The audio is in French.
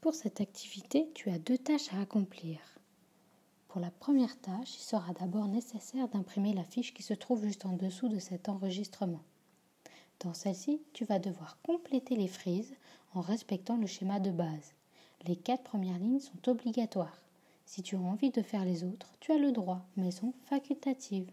Pour cette activité, tu as deux tâches à accomplir. Pour la première tâche, il sera d'abord nécessaire d'imprimer la fiche qui se trouve juste en dessous de cet enregistrement. Dans celle-ci, tu vas devoir compléter les frises en respectant le schéma de base. Les quatre premières lignes sont obligatoires. Si tu as envie de faire les autres, tu as le droit, mais sont facultatives.